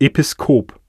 Episkop.